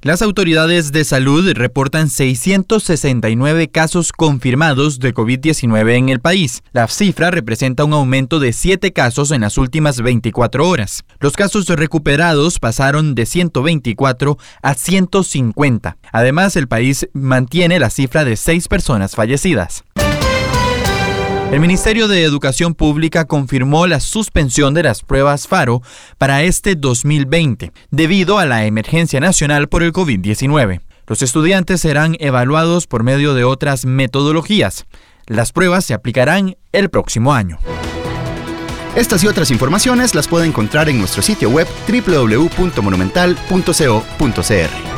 Las autoridades de salud reportan 669 casos confirmados de COVID-19 en el país. La cifra representa un aumento de 7 casos en las últimas 24 horas. Los casos recuperados pasaron de 124 a 150. Además, el país mantiene la cifra de 6 personas fallecidas. El Ministerio de Educación Pública confirmó la suspensión de las pruebas FARO para este 2020 debido a la emergencia nacional por el COVID-19. Los estudiantes serán evaluados por medio de otras metodologías. Las pruebas se aplicarán el próximo año. Estas y otras informaciones las puede encontrar en nuestro sitio web www.monumental.co.cr.